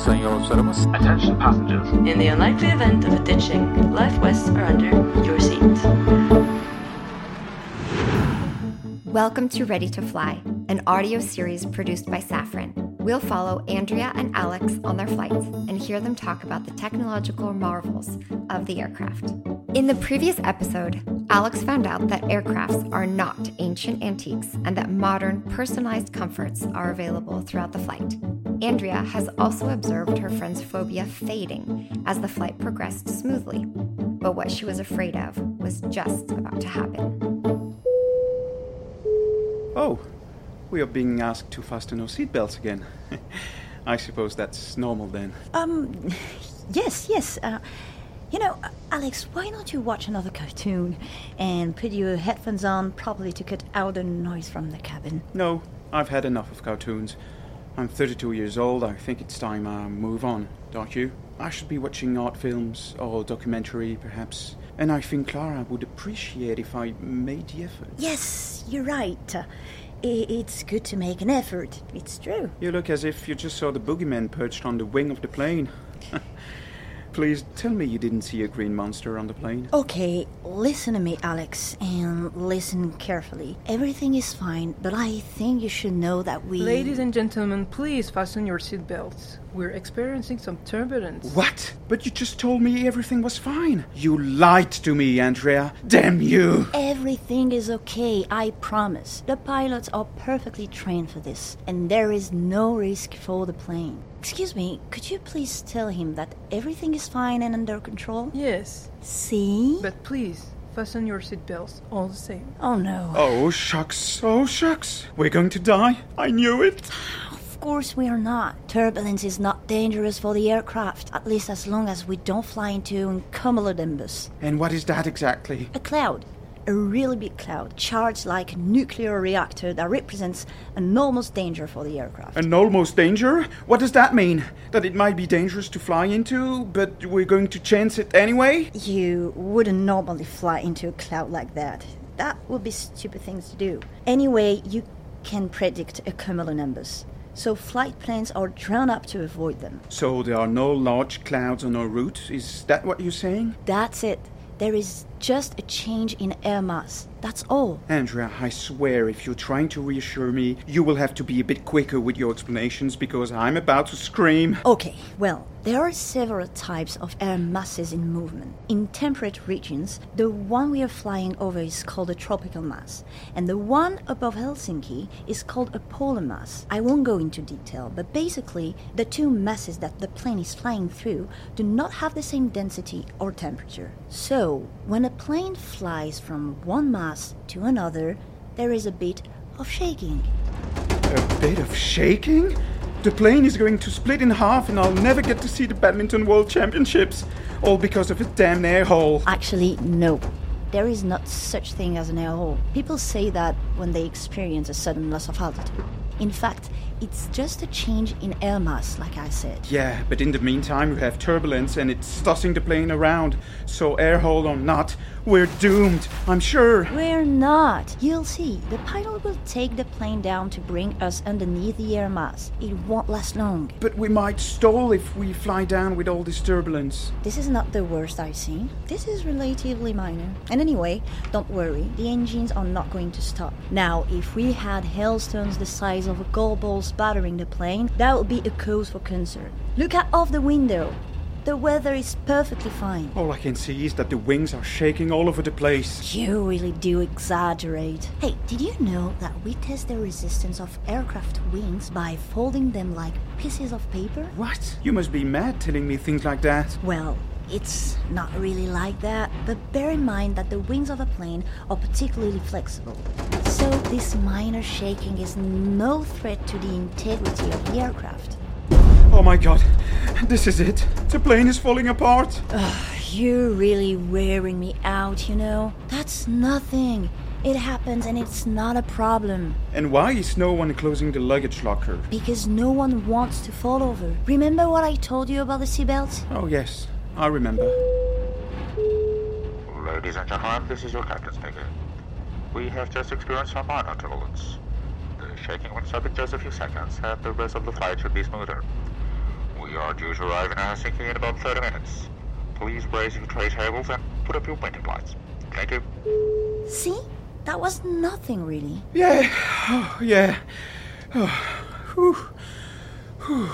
sayın yolcularımız. Attention passengers. In the unlikely event of a ditching, life vests are under your seat. Welcome to Ready to Fly, an audio series produced by Safran. We'll follow Andrea and Alex on their flights and hear them talk about the technological marvels of the aircraft. In the previous episode, Alex found out that aircrafts are not ancient antiques and that modern, personalized comforts are available throughout the flight. Andrea has also observed her friend's phobia fading as the flight progressed smoothly. But what she was afraid of was just about to happen. Oh, we are being asked to fasten our seatbelts again. I suppose that's normal then. Um, yes, yes. Uh, you know, Alex, why don't you watch another cartoon and put your headphones on properly to cut out the noise from the cabin? No, I've had enough of cartoons. I'm 32 years old. I think it's time I move on, don't you? I should be watching art films or documentary, perhaps. And I think Clara would appreciate if I made the effort. Yes, you're right. Uh, it's good to make an effort. It's true. You look as if you just saw the boogeyman perched on the wing of the plane. Please tell me you didn't see a green monster on the plane. Okay, listen to me, Alex, and listen carefully. Everything is fine, but I think you should know that we. Ladies and gentlemen, please fasten your seatbelts. We're experiencing some turbulence. What? But you just told me everything was fine. You lied to me, Andrea. Damn you! Everything is okay, I promise. The pilots are perfectly trained for this, and there is no risk for the plane. Excuse me, could you please tell him that everything is fine and under control? Yes, See? but please fasten your seatbelts all the same. Oh no. Oh, shucks. Oh, shucks. We're going to die. I knew it. Of course we are not. Turbulence is not dangerous for the aircraft, at least as long as we don't fly into a cumulonimbus. And what is that exactly? A cloud. A really big cloud, charged like a nuclear reactor that represents an almost danger for the aircraft. An almost danger? What does that mean? That it might be dangerous to fly into, but we're going to chance it anyway? You wouldn't normally fly into a cloud like that. That would be stupid things to do. Anyway, you can predict a cumulonimbus. So flight plans are drawn up to avoid them. So there are no large clouds on our route? Is that what you're saying? That's it. There is just a change in air mass. That's all. Andrea, I swear if you're trying to reassure me, you will have to be a bit quicker with your explanations because I'm about to scream. Okay, well, there are several types of air masses in movement. In temperate regions, the one we are flying over is called a tropical mass, and the one above Helsinki is called a polar mass. I won't go into detail, but basically, the two masses that the plane is flying through do not have the same density or temperature. So, when a plane flies from one mass to another, there is a bit of shaking. A bit of shaking? The plane is going to split in half and I'll never get to see the Badminton World Championships. All because of a damn air hole. Actually, no. There is not such thing as an air hole. People say that when they experience a sudden loss of altitude. In fact, it's just a change in air mass, like I said. Yeah, but in the meantime, we have turbulence and it's tossing the plane around. So, air hole or not, we're doomed, I'm sure. We're not. You'll see. The pilot will take the plane down to bring us underneath the air mass. It won't last long. But we might stall if we fly down with all this turbulence. This is not the worst I've seen. This is relatively minor. And anyway, don't worry, the engines are not going to stop. Now, if we had hailstones the size of a golf ball battering the plane, that would be a cause for concern. Look out of the window. The weather is perfectly fine. All I can see is that the wings are shaking all over the place. You really do exaggerate. Hey, did you know that we test the resistance of aircraft wings by folding them like pieces of paper? What? You must be mad telling me things like that. Well, it's not really like that, but bear in mind that the wings of a plane are particularly flexible. So this minor shaking is no threat to the integrity of the aircraft. Oh my god, this is it. The plane is falling apart. You're really wearing me out, you know? That's nothing. It happens and it's not a problem. And why is no one closing the luggage locker? Because no one wants to fall over. Remember what I told you about the seatbelt? Oh, yes, I remember. Ladies and gentlemen, this is your captain speaking. We have just experienced some minor turbulence. The shaking will stop in just a few seconds, and the rest of the flight should be smoother. We We are due to arrive in Helsinki in about 30 minutes. Please raise your tray tables and put up your window lights. Thank you. See? That was nothing really. Yeah, oh, yeah. Oh, whew. Whew.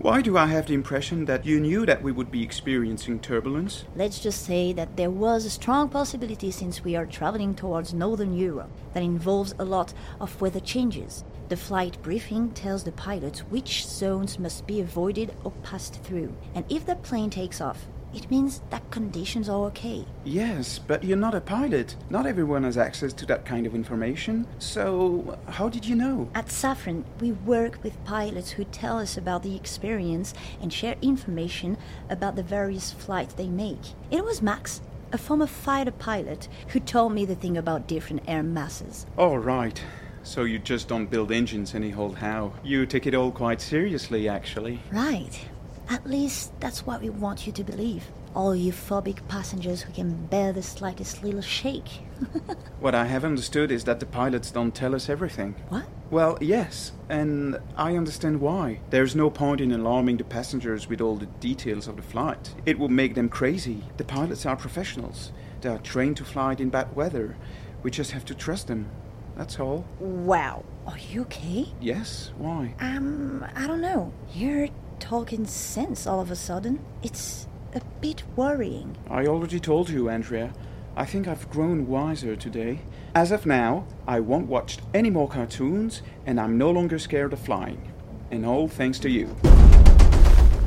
Why do I have the impression that you knew that we would be experiencing turbulence? Let's just say that there was a strong possibility since we are traveling towards Northern Europe that involves a lot of weather changes. The flight briefing tells the pilots which zones must be avoided or passed through, and if the plane takes off, it means that conditions are okay. Yes, but you're not a pilot. Not everyone has access to that kind of information. So, how did you know? At Safran, we work with pilots who tell us about the experience and share information about the various flights they make. It was Max, a former fighter pilot, who told me the thing about different air masses. All right. So you just don't build engines any old how. You take it all quite seriously, actually. Right. At least that's what we want you to believe. All you phobic passengers who can bear the slightest little shake. What I have understood is that the pilots don't tell us everything. what? Well, yes, and I understand why. There's no point in alarming the passengers with all the details of the flight. It would make them crazy. The pilots are professionals. They are trained to fly in bad weather. We just have to trust them. That's all. Wow. Are you okay? Yes, why? Um, I don't know. You're talking sense all of a sudden. It's a bit worrying. I already told you, Andrea. I think I've grown wiser today. As of now, I won't watch any more cartoons, and I'm no longer scared of flying. And all thanks to you.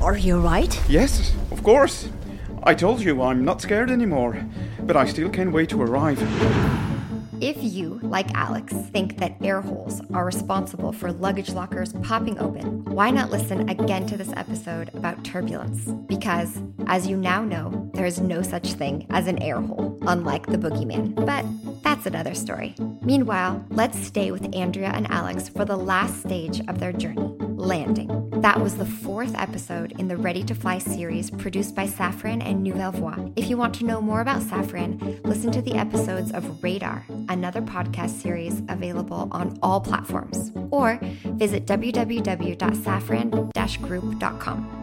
Are you right? Yes, of course. I told you I'm not scared anymore, but I still can't wait to arrive. If you, like Alex, think that air holes are responsible for luggage lockers popping open, why not listen again to this episode about turbulence? Because, as you now know, there is no such thing as an air hole, unlike the boogeyman. But that's another story. Meanwhile, let's stay with Andrea and Alex for the last stage of their journey landing. That was the fourth episode in the Ready to Fly series produced by Safran and Nouvelle Voix. If you want to know more about Safran, listen to the episodes of Radar, another podcast series available on all platforms, or visit www.safran-group.com.